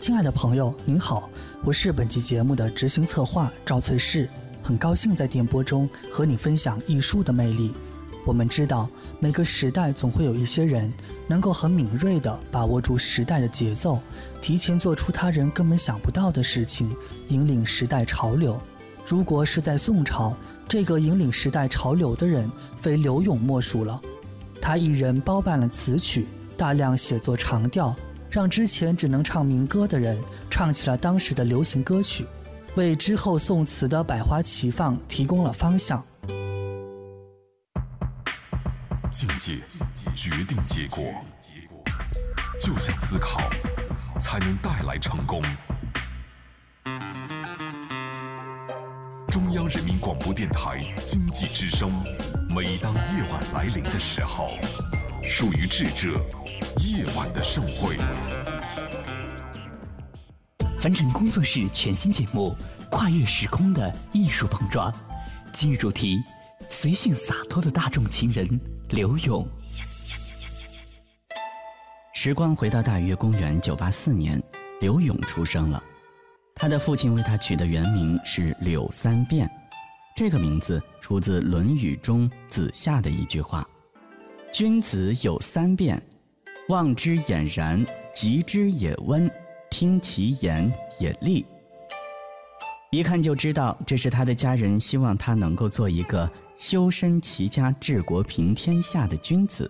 亲爱的朋友，您好，我是本期节目的执行策划赵翠氏，很高兴在电波中和你分享艺术的魅力。我们知道，每个时代总会有一些人能够很敏锐地把握住时代的节奏，提前做出他人根本想不到的事情，引领时代潮流。如果是在宋朝，这个引领时代潮流的人非柳永莫属了。他一人包办了词曲，大量写作长调。让之前只能唱民歌的人唱起了当时的流行歌曲，为之后宋词的百花齐放提供了方向。境界决定结果，就像思考，才能带来成功。中央人民广播电台经济之声，每当夜晚来临的时候，属于智者。夜晚的盛会，凡尘工作室全新节目《跨越时空的艺术碰撞》，今日主题：随性洒脱的大众情人刘勇。时光回到大约公元九八四年，刘勇出生了。他的父亲为他取的原名是柳三变，这个名字出自《论语》中子夏的一句话：“君子有三变。”望之俨然，极之也温，听其言也厉。一看就知道，这是他的家人希望他能够做一个修身齐家治国平天下的君子。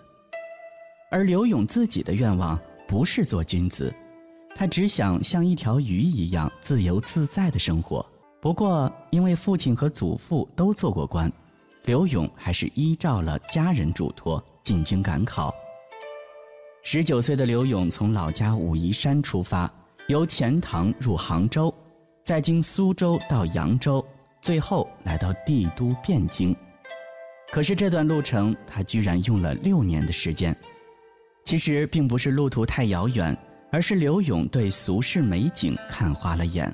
而刘勇自己的愿望不是做君子，他只想像一条鱼一样自由自在的生活。不过，因为父亲和祖父都做过官，刘勇还是依照了家人嘱托进京赶考。十九岁的刘勇从老家武夷山出发，由钱塘入杭州，再经苏州到扬州，最后来到帝都汴京。可是这段路程，他居然用了六年的时间。其实并不是路途太遥远，而是刘勇对俗世美景看花了眼。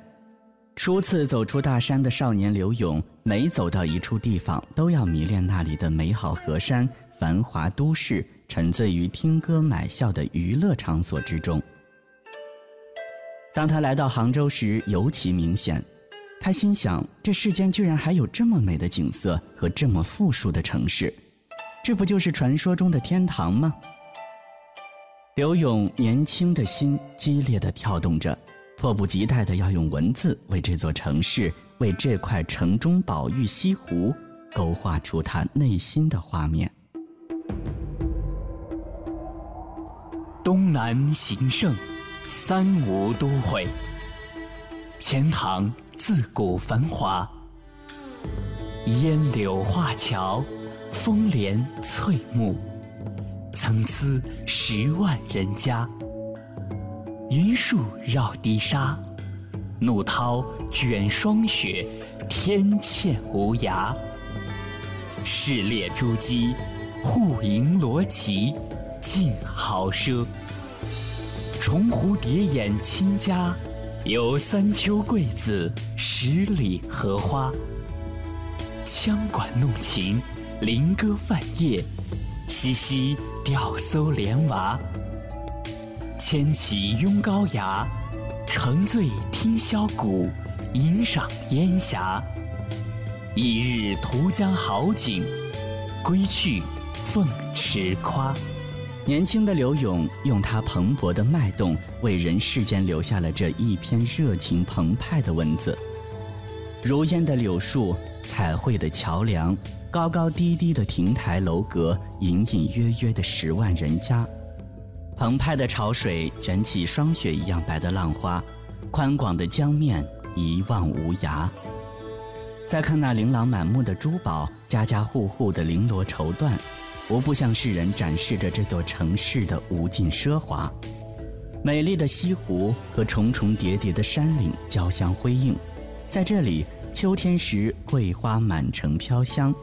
初次走出大山的少年刘勇，每走到一处地方，都要迷恋那里的美好河山、繁华都市。沉醉于听歌买笑的娱乐场所之中。当他来到杭州时，尤其明显。他心想：这世间居然还有这么美的景色和这么富庶的城市，这不就是传说中的天堂吗？刘勇年轻的心激烈的跳动着，迫不及待的要用文字为这座城市、为这块城中宝玉西湖，勾画出他内心的画面。东南形胜，三吴都会。钱塘自古繁华，烟柳画桥，风帘翠幕，参差十万人家。云树绕堤沙，怒涛卷霜雪，天堑无涯。市列珠玑，户盈罗绮。尽豪奢，重湖叠眼亲家，有三秋桂子，十里荷花。羌管弄琴，菱歌泛夜，嬉嬉钓叟莲娃。牵起拥高牙，乘醉听箫鼓，吟赏烟霞。一日图江好景，归去凤池夸。年轻的柳永用他蓬勃的脉动，为人世间留下了这一篇热情澎湃的文字。如烟的柳树，彩绘的桥梁，高高低低的亭台楼阁，隐隐约约的十万人家，澎湃的潮水卷起霜雪一样白的浪花，宽广的江面一望无涯。再看那琳琅满目的珠宝，家家户户的绫罗绸缎。无不向世人展示着这座城市的无尽奢华，美丽的西湖和重重叠叠的山岭交相辉映，在这里，秋天时桂花满城飘香，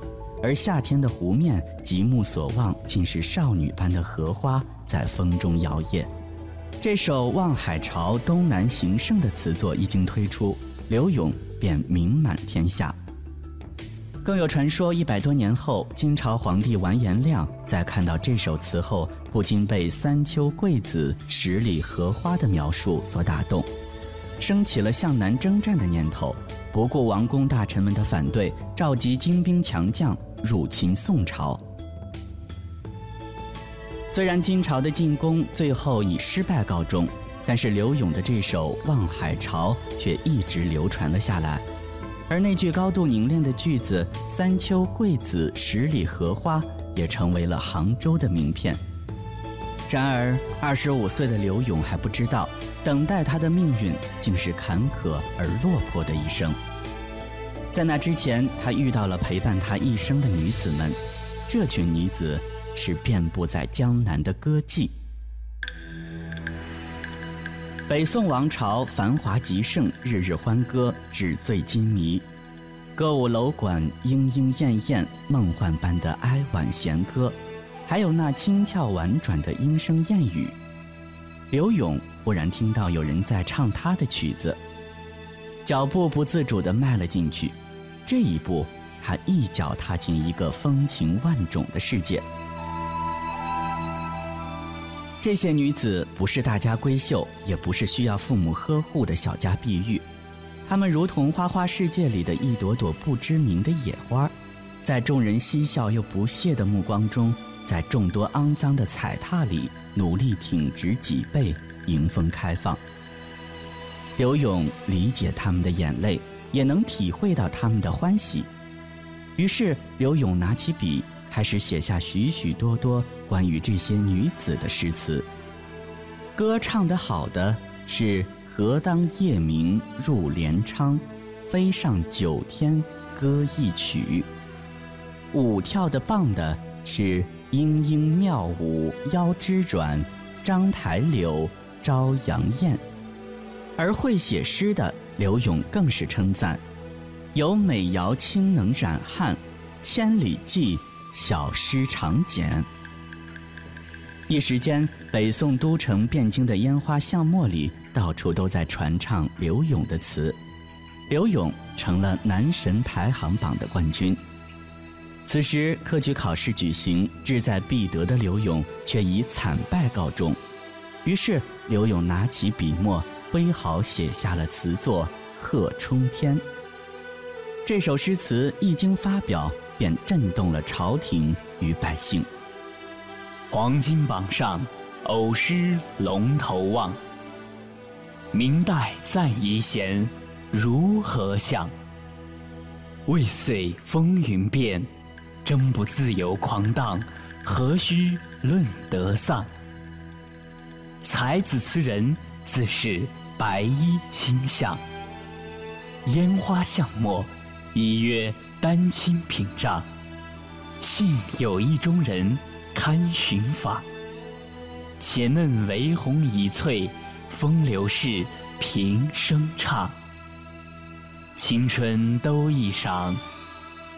而夏天的湖面极目所望，竟是少女般的荷花在风中摇曳。这首《望海潮东南行胜》的词作一经推出，刘永便名满天下。更有传说，一百多年后，金朝皇帝完颜亮在看到这首词后，不禁被“三秋桂子，十里荷花”的描述所打动，升起了向南征战的念头。不顾王公大臣们的反对，召集精兵强将入侵宋朝。虽然金朝的进攻最后以失败告终，但是刘永的这首《望海潮》却一直流传了下来。而那句高度凝练的句子“三秋桂子，十里荷花”也成为了杭州的名片。然而，二十五岁的刘永还不知道，等待他的命运竟是坎坷而落魄的一生。在那之前，他遇到了陪伴他一生的女子们，这群女子。是遍布在江南的歌妓。北宋王朝繁华极盛，日日欢歌，纸醉金迷，歌舞楼馆莺莺燕燕，梦幻般的哀婉弦歌，还有那轻俏婉转的莺声燕语。刘永忽然听到有人在唱他的曲子，脚步不自主地迈了进去。这一步，他一脚踏进一个风情万种的世界。这些女子不是大家闺秀，也不是需要父母呵护的小家碧玉，她们如同花花世界里的一朵朵不知名的野花，在众人嬉笑又不屑的目光中，在众多肮脏的踩踏里，努力挺直脊背，迎风开放。刘勇理解他们的眼泪，也能体会到他们的欢喜，于是刘勇拿起笔。开始写下许许多多关于这些女子的诗词。歌唱得好的是“何当夜明入帘窗，飞上九天歌一曲”；舞跳得棒的是“莺莺妙舞腰肢软，章台柳朝阳艳”；而会写诗的刘永更是称赞：“有美瑶清能染汉，千里寄。”小诗长简。一时间，北宋都城汴京的烟花巷陌里，到处都在传唱刘永的词，刘永成了男神排行榜的冠军。此时，科举考试举行，志在必得的刘勇却以惨败告终。于是，刘勇拿起笔墨，挥毫写下了词作《贺冲天》。这首诗词一经发表。便震动了朝廷与百姓。黄金榜上，偶失龙头望。明代赞遗贤，如何像？未遂风云变，争不自由狂荡，何须论得丧？才子词人自是白衣卿相，烟花巷陌，一曰。丹青屏障，幸有意中人堪寻访。且嫩为红已翠，风流事平生唱。青春都一晌，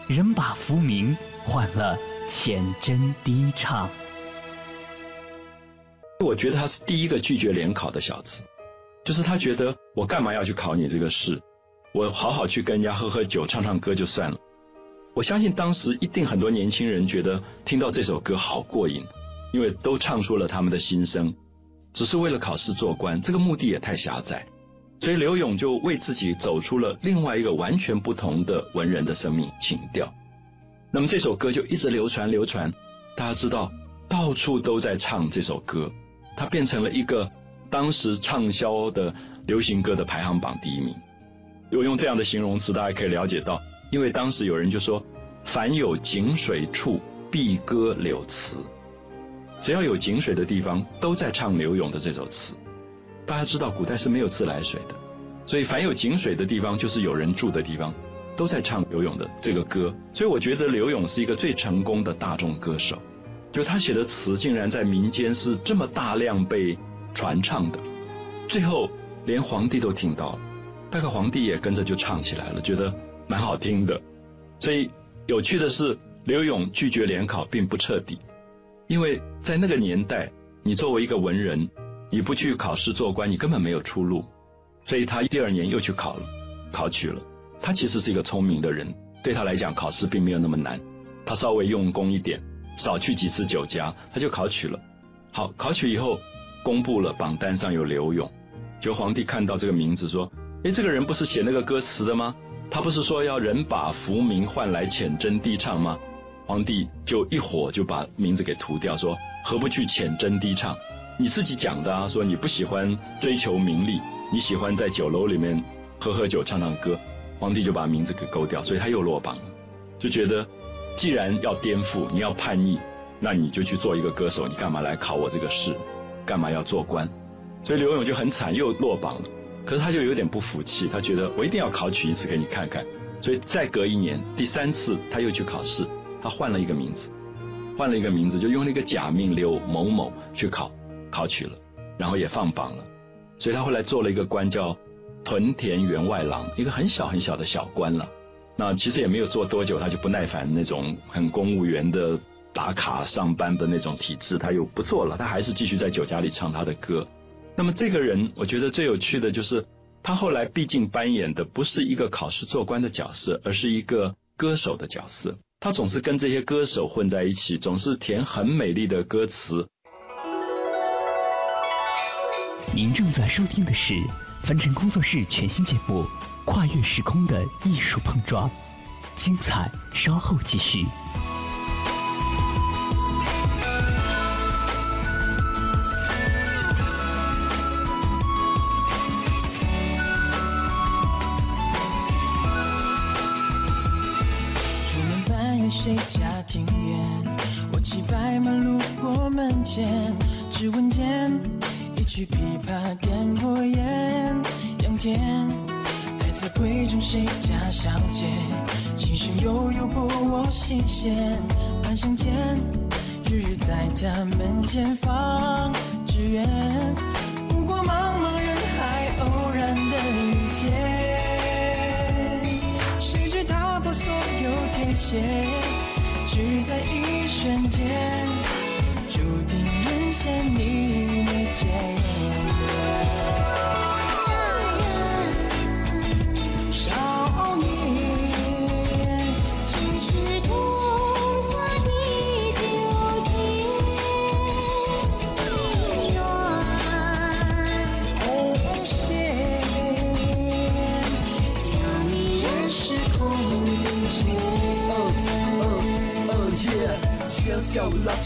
人把浮名换了浅斟低唱。我觉得他是第一个拒绝联考的小子，就是他觉得我干嘛要去考你这个试？我好好去跟人家喝喝酒、唱唱歌就算了。我相信当时一定很多年轻人觉得听到这首歌好过瘾，因为都唱出了他们的心声，只是为了考试做官，这个目的也太狭窄，所以刘勇就为自己走出了另外一个完全不同的文人的生命情调。那么这首歌就一直流传流传，大家知道到处都在唱这首歌，它变成了一个当时畅销的流行歌的排行榜第一名。如果用这样的形容词，大家可以了解到。因为当时有人就说，凡有井水处，必歌柳词。只要有井水的地方，都在唱柳永的这首词。大家知道，古代是没有自来水的，所以凡有井水的地方，就是有人住的地方，都在唱刘勇的这个歌。所以我觉得刘勇是一个最成功的大众歌手，就他写的词竟然在民间是这么大量被传唱的，最后连皇帝都听到了，大概皇帝也跟着就唱起来了，觉得。蛮好听的，所以有趣的是，刘勇拒绝联考并不彻底，因为在那个年代，你作为一个文人，你不去考试做官，你根本没有出路。所以他第二年又去考了，考取了。他其实是一个聪明的人，对他来讲，考试并没有那么难。他稍微用功一点，少去几次酒家，他就考取了。好，考取以后公布了榜单上有刘勇，就皇帝看到这个名字说：“哎，这个人不是写那个歌词的吗？他不是说要人把浮名换来浅斟低唱吗？”皇帝就一火就把名字给涂掉，说：“何不去浅斟低唱？你自己讲的啊，说你不喜欢追求名利，你喜欢在酒楼里面喝喝酒、唱唱歌。”皇帝就把名字给勾掉，所以他又落榜了，就觉得既然要颠覆，你要叛逆，那你就去做一个歌手，你干嘛来考我这个试？干嘛要做官？所以刘勇就很惨，又落榜了。可是他就有点不服气，他觉得我一定要考取一次给你看看。所以再隔一年，第三次他又去考试，他换了一个名字，换了一个名字，就用了一个假名刘某某去考，考取了，然后也放榜了。所以他后来做了一个官叫。屯田员外郎，一个很小很小的小官了。那其实也没有做多久，他就不耐烦那种很公务员的打卡上班的那种体制，他又不做了。他还是继续在酒家里唱他的歌。那么这个人，我觉得最有趣的就是，他后来毕竟扮演的不是一个考试做官的角色，而是一个歌手的角色。他总是跟这些歌手混在一起，总是填很美丽的歌词。您正在收听的是。凡尘工作室全新节目《跨越时空的艺术碰撞》，精彩稍后继续。出门半夜谁家庭院？我骑白马路过门前，只闻见。曲琵琶点拨烟，杨天来自闺中谁家小姐？琴声悠悠拨我心弦。半生间，日日在她门前放纸鸢。不过茫茫人海，偶然的遇见。谁知踏破所有铁鞋，只在一瞬间，注定沦陷你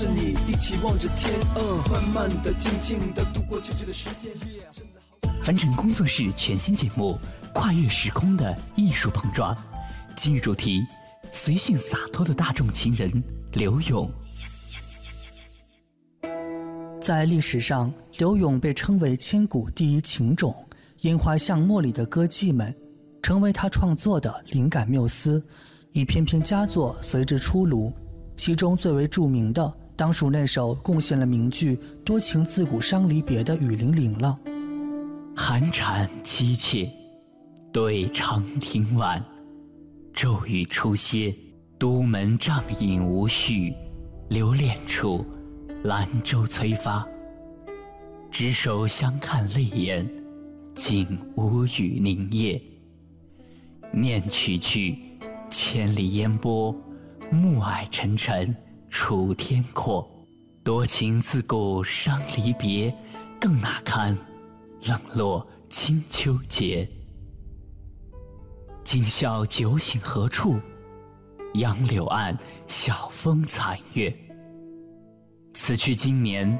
着你一起望着天，嗯，慢慢的、静静的度过久久的时间。凡尘工作室全新节目《跨越时空的艺术碰撞》，今日主题：随性洒脱的大众情人刘勇。在历史上，刘勇被称为千古第一情种，烟花巷陌里的歌妓们，成为他创作的灵感缪斯，一篇篇佳作随之出炉。其中最为著名的，当属那首贡献了名句“多情自古伤离别”的《雨霖铃》了。寒蝉凄切，对长亭晚，骤雨初歇，都门帐饮无绪，留恋处，兰舟催发。执手相看泪眼，竟无语凝噎。念去去，千里烟波。暮霭沉沉，楚天阔。多情自古伤离别，更那堪冷落清秋节。今宵酒醒何处？杨柳岸，晓风残月。此去经年，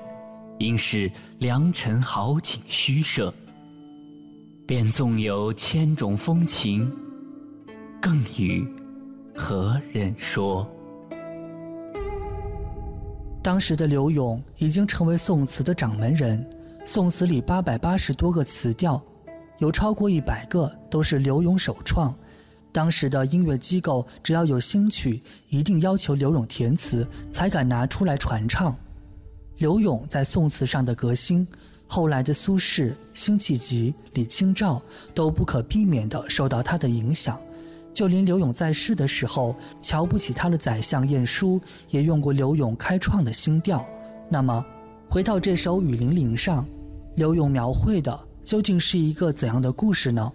应是良辰好景虚设。便纵有千种风情，更与。何人说？当时的刘永已经成为宋词的掌门人，宋词里八百八十多个词调，有超过一百个都是刘永首创。当时的音乐机构只要有新曲，一定要求刘永填词，才敢拿出来传唱。刘永在宋词上的革新，后来的苏轼、辛弃疾、李清照都不可避免地受到他的影响。就连刘永在世的时候，瞧不起他的宰相晏殊，也用过刘永开创的新调。那么，回到这首《雨霖铃》上，刘永描绘的究竟是一个怎样的故事呢？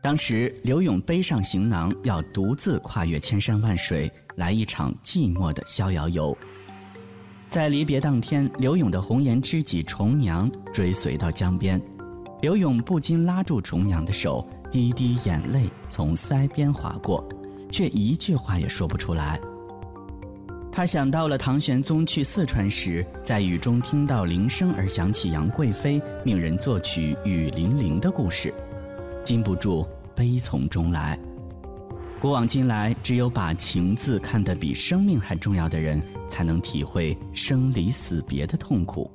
当时，刘永背上行囊，要独自跨越千山万水，来一场寂寞的逍遥游。在离别当天，刘勇的红颜知己重娘追随到江边，刘勇不禁拉住重娘的手，滴滴眼泪从腮边划过，却一句话也说不出来。他想到了唐玄宗去四川时，在雨中听到铃声而想起杨贵妃命人作曲《雨霖铃》的故事，禁不住悲从中来。古往今来，只有把情字看得比生命还重要的人，才能体会生离死别的痛苦。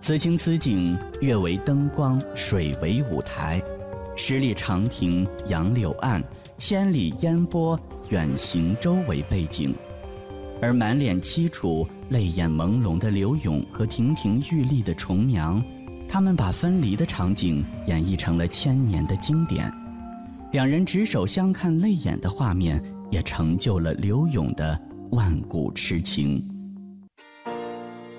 此情此景，月为灯光，水为舞台，十里长亭杨柳岸，千里烟波远行舟为背景。而满脸凄楚、泪眼朦胧的刘勇和亭亭玉立的重娘，他们把分离的场景演绎成了千年的经典。两人执手相看泪眼的画面，也成就了刘勇的万古痴情。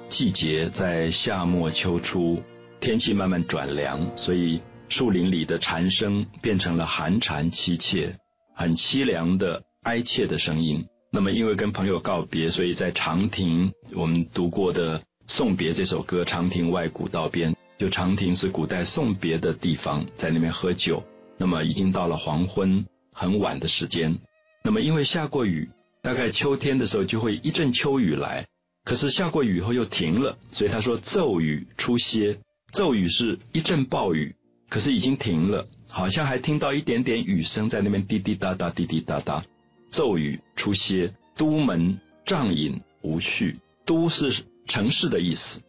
季节在夏末秋初，天气慢慢转凉，所以树林里的蝉声变成了寒蝉凄切、很凄凉的哀切的声音。那么，因为跟朋友告别，所以在长亭，我们读过的《送别》这首歌，《长亭外，古道边》，就长亭是古代送别的地方，在那边喝酒。那么，已经到了黄昏，很晚的时间。那么，因为下过雨，大概秋天的时候就会一阵秋雨来。可是下过雨后又停了，所以他说骤雨初歇。骤雨是一阵暴雨，可是已经停了，好像还听到一点点雨声在那边滴滴答答，滴滴答答。骤雨初歇，都门帐饮无序。都是城市的意思，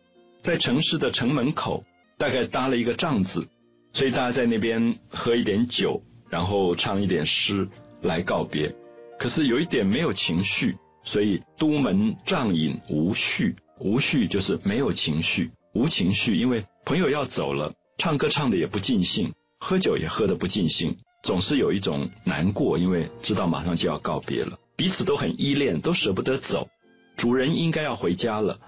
在城市的城门口，大概搭了一个帐子，所以大家在那边喝一点酒，然后唱一点诗来告别。可是有一点没有情绪，所以都门帐饮无序。无序就是没有情绪，无情绪，因为朋友要走了，唱歌唱的也不尽兴，喝酒也喝的不尽兴。总是有一种难过，因为知道马上就要告别了，彼此都很依恋，都舍不得走。主人应该要回家了，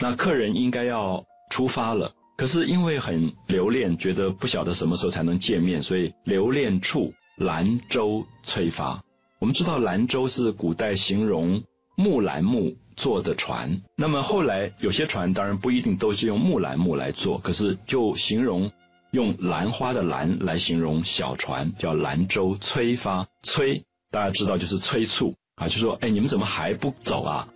那客人应该要出发了，可是因为很留恋，觉得不晓得什么时候才能见面，所以留恋处，兰舟催发。我们知道兰舟是古代形容木兰木做的船，那么后来有些船当然不一定都是用木兰木来做，可是就形容。用兰花的兰来形容小船，叫兰舟催发。催大家知道就是催促啊，就说哎，你们怎么还不走啊？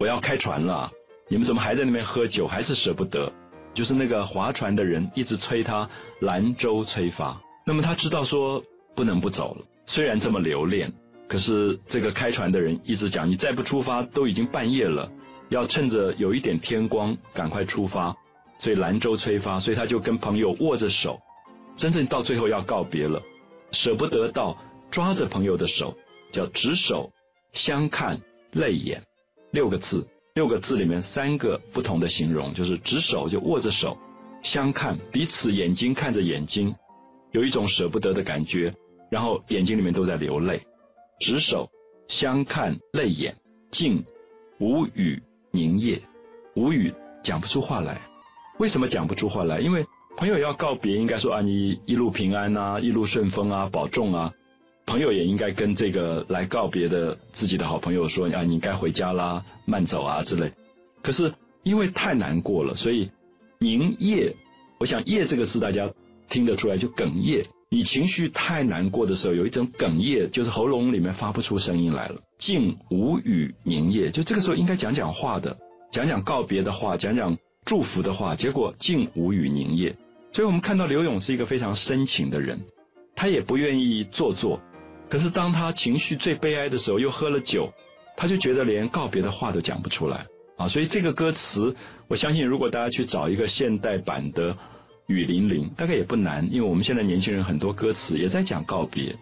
我要开船了，你们怎么还在那边喝酒，还是舍不得？就是那个划船的人一直催他兰舟催发。那么他知道说不能不走了，虽然这么留恋，可是这个开船的人一直讲，你再不出发都已经半夜了，要趁着有一点天光赶快出发。所以兰舟催发，所以他就跟朋友握着手，真正到最后要告别了，舍不得到，抓着朋友的手，叫执手相看泪眼，六个字，六个字里面三个不同的形容，就是执手就握着手，相看彼此眼睛看着眼睛，有一种舍不得的感觉，然后眼睛里面都在流泪，执手相看泪眼，静无语凝噎，无语讲不出话来。为什么讲不出话来？因为朋友要告别，应该说啊，你一路平安啊，一路顺风啊，保重啊。朋友也应该跟这个来告别的自己的好朋友说啊，你该回家啦，慢走啊之类。可是因为太难过了，所以凝噎。我想“噎”这个字大家听得出来，就哽咽。你情绪太难过的时候，有一种哽咽，就是喉咙里面发不出声音来了，竟无语凝噎。就这个时候应该讲讲话的，讲讲告别的话，讲讲。祝福的话，结果竟无语凝噎。所以我们看到刘勇是一个非常深情的人，他也不愿意做作。可是当他情绪最悲哀的时候，又喝了酒，他就觉得连告别的话都讲不出来啊。所以这个歌词，我相信如果大家去找一个现代版的《雨霖铃》，大概也不难，因为我们现在年轻人很多歌词也在讲告别，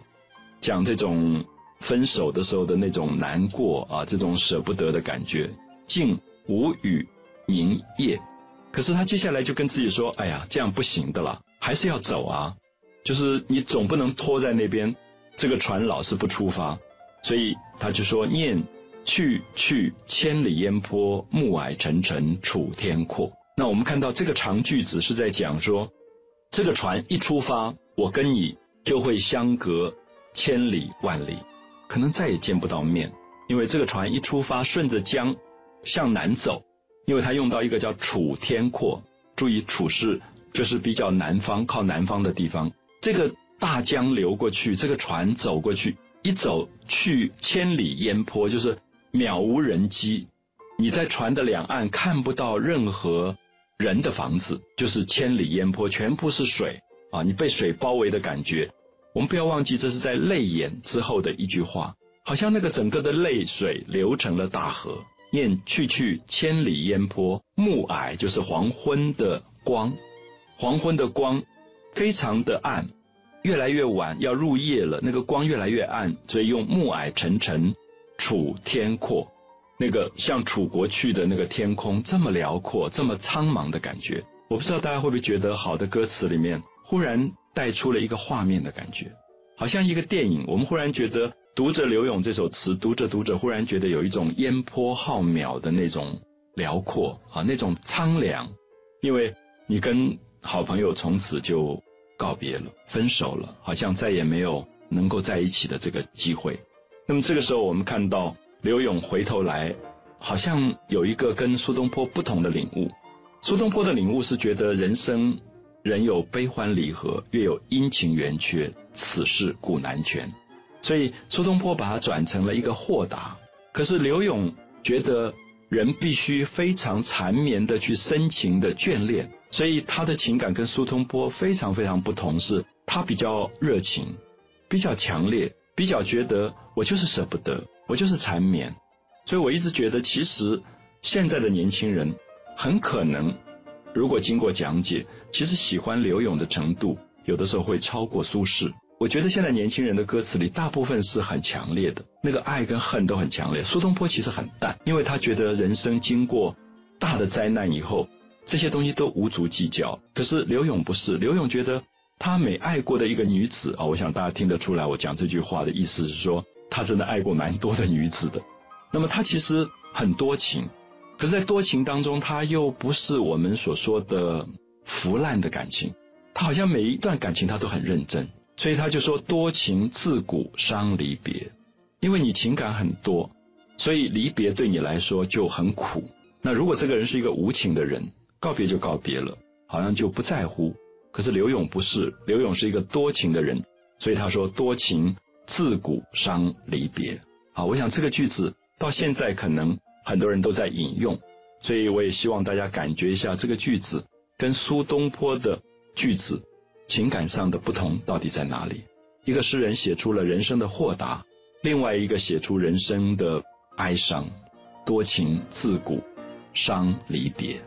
讲这种分手的时候的那种难过啊，这种舍不得的感觉，竟无语凝噎。可是他接下来就跟自己说：“哎呀，这样不行的了，还是要走啊！就是你总不能拖在那边，这个船老是不出发。所以他就说：‘念去去，千里烟波，暮霭沉沉，楚天阔。’那我们看到这个长句子是在讲说，这个船一出发，我跟你就会相隔千里万里，可能再也见不到面，因为这个船一出发，顺着江向南走，因为它用到一个叫楚天阔，注意楚是就是比较南方靠南方的地方，这个大江流过去，这个船走过去，一走去千里烟波，就是渺无人迹，你在船的两岸看不到任何人的房子，就是千里烟波，全部是水啊，你被水包围的感觉。我们不要忘记，这是在泪眼之后的一句话，好像那个整个的泪水流成了大河。念去去千里烟波，暮霭就是黄昏的光，黄昏的光非常的暗，越来越晚要入夜了，那个光越来越暗，所以用暮霭沉沉，楚天阔，那个像楚国去的那个天空这么辽阔，这么苍茫的感觉。我不知道大家会不会觉得，好的歌词里面忽然。带出了一个画面的感觉，好像一个电影。我们忽然觉得读着刘勇这首词，读着读着，忽然觉得有一种烟波浩渺的那种辽阔啊，那种苍凉。因为你跟好朋友从此就告别了，分手了，好像再也没有能够在一起的这个机会。那么这个时候，我们看到刘勇回头来，好像有一个跟苏东坡不同的领悟。苏东坡的领悟是觉得人生。人有悲欢离合，月有阴晴圆缺，此事古难全。所以苏东坡把它转成了一个豁达。可是刘勇觉得人必须非常缠绵的去深情的眷恋，所以他的情感跟苏东坡非常非常不同。是他比较热情，比较强烈，比较觉得我就是舍不得，我就是缠绵。所以我一直觉得，其实现在的年轻人很可能。如果经过讲解，其实喜欢刘勇的程度，有的时候会超过苏轼。我觉得现在年轻人的歌词里，大部分是很强烈的，那个爱跟恨都很强烈。苏东坡其实很淡，因为他觉得人生经过大的灾难以后，这些东西都无足计较。可是刘勇不是，刘勇觉得他每爱过的一个女子啊，我想大家听得出来，我讲这句话的意思是说，他真的爱过蛮多的女子的。那么他其实很多情。可是，在多情当中，他又不是我们所说的腐烂的感情，他好像每一段感情他都很认真，所以他就说多情自古伤离别，因为你情感很多，所以离别对你来说就很苦。那如果这个人是一个无情的人，告别就告别了，好像就不在乎。可是刘勇不是，刘勇是一个多情的人，所以他说多情自古伤离别。啊，我想这个句子到现在可能。很多人都在引用，所以我也希望大家感觉一下这个句子跟苏东坡的句子情感上的不同到底在哪里？一个诗人写出了人生的豁达，另外一个写出人生的哀伤，多情自古伤离别。